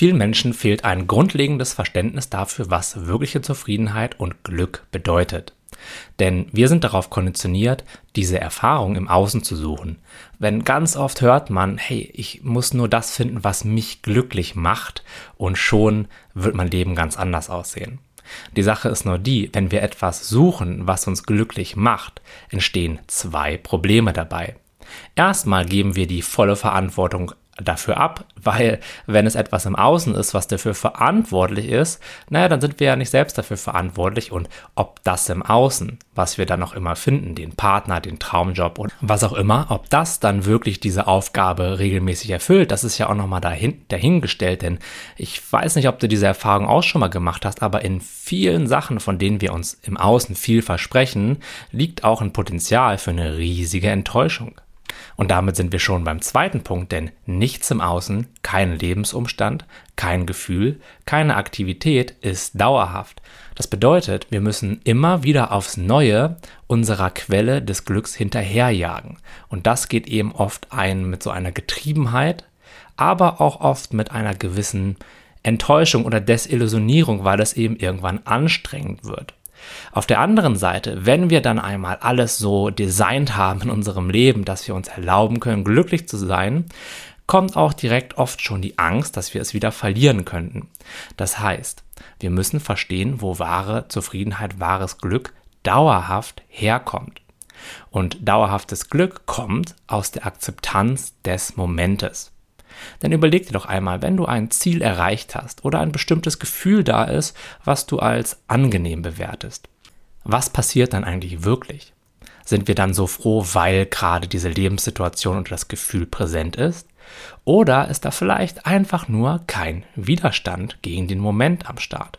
Vielen Menschen fehlt ein grundlegendes Verständnis dafür, was wirkliche Zufriedenheit und Glück bedeutet. Denn wir sind darauf konditioniert, diese Erfahrung im Außen zu suchen. Wenn ganz oft hört man, hey, ich muss nur das finden, was mich glücklich macht, und schon wird mein Leben ganz anders aussehen. Die Sache ist nur die, wenn wir etwas suchen, was uns glücklich macht, entstehen zwei Probleme dabei. Erstmal geben wir die volle Verantwortung dafür ab, weil wenn es etwas im Außen ist, was dafür verantwortlich ist, naja, dann sind wir ja nicht selbst dafür verantwortlich und ob das im Außen, was wir dann noch immer finden, den Partner, den Traumjob und was auch immer, ob das dann wirklich diese Aufgabe regelmäßig erfüllt, das ist ja auch nochmal dahin, dahingestellt, denn ich weiß nicht, ob du diese Erfahrung auch schon mal gemacht hast, aber in vielen Sachen, von denen wir uns im Außen viel versprechen, liegt auch ein Potenzial für eine riesige Enttäuschung. Und damit sind wir schon beim zweiten Punkt, denn nichts im Außen, kein Lebensumstand, kein Gefühl, keine Aktivität ist dauerhaft. Das bedeutet, wir müssen immer wieder aufs Neue unserer Quelle des Glücks hinterherjagen. Und das geht eben oft ein mit so einer Getriebenheit, aber auch oft mit einer gewissen Enttäuschung oder Desillusionierung, weil es eben irgendwann anstrengend wird. Auf der anderen Seite, wenn wir dann einmal alles so designt haben in unserem Leben, dass wir uns erlauben können, glücklich zu sein, kommt auch direkt oft schon die Angst, dass wir es wieder verlieren könnten. Das heißt, wir müssen verstehen, wo wahre Zufriedenheit, wahres Glück dauerhaft herkommt. Und dauerhaftes Glück kommt aus der Akzeptanz des Momentes. Denn überleg dir doch einmal, wenn du ein Ziel erreicht hast oder ein bestimmtes Gefühl da ist, was du als angenehm bewertest. Was passiert dann eigentlich wirklich? Sind wir dann so froh, weil gerade diese Lebenssituation und das Gefühl präsent ist? Oder ist da vielleicht einfach nur kein Widerstand gegen den Moment am Start?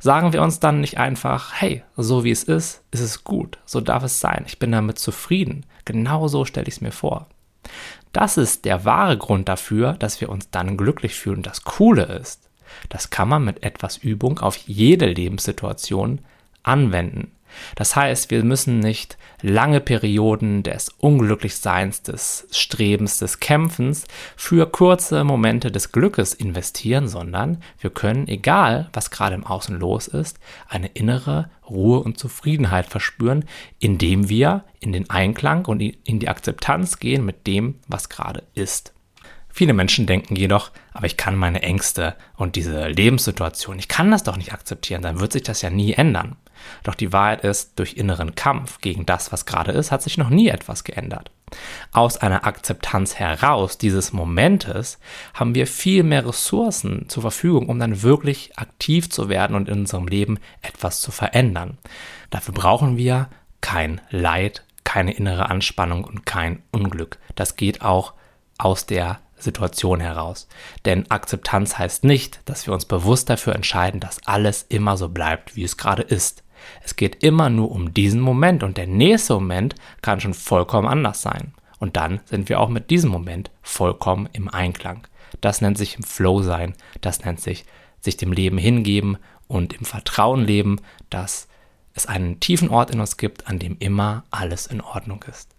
Sagen wir uns dann nicht einfach, hey, so wie es ist, ist es gut, so darf es sein, ich bin damit zufrieden, genau so stelle ich es mir vor. Das ist der wahre Grund dafür, dass wir uns dann glücklich fühlen. Das Coole ist, das kann man mit etwas Übung auf jede Lebenssituation anwenden. Das heißt, wir müssen nicht lange Perioden des Unglücklichseins, des Strebens, des Kämpfens für kurze Momente des Glückes investieren, sondern wir können, egal was gerade im Außen los ist, eine innere Ruhe und Zufriedenheit verspüren, indem wir in den Einklang und in die Akzeptanz gehen mit dem, was gerade ist. Viele Menschen denken jedoch, aber ich kann meine Ängste und diese Lebenssituation, ich kann das doch nicht akzeptieren, dann wird sich das ja nie ändern. Doch die Wahrheit ist, durch inneren Kampf gegen das, was gerade ist, hat sich noch nie etwas geändert. Aus einer Akzeptanz heraus dieses Momentes haben wir viel mehr Ressourcen zur Verfügung, um dann wirklich aktiv zu werden und in unserem Leben etwas zu verändern. Dafür brauchen wir kein Leid, keine innere Anspannung und kein Unglück. Das geht auch aus der Situation heraus. Denn Akzeptanz heißt nicht, dass wir uns bewusst dafür entscheiden, dass alles immer so bleibt, wie es gerade ist. Es geht immer nur um diesen Moment und der nächste Moment kann schon vollkommen anders sein. Und dann sind wir auch mit diesem Moment vollkommen im Einklang. Das nennt sich im Flow sein, das nennt sich sich dem Leben hingeben und im Vertrauen leben, dass es einen tiefen Ort in uns gibt, an dem immer alles in Ordnung ist.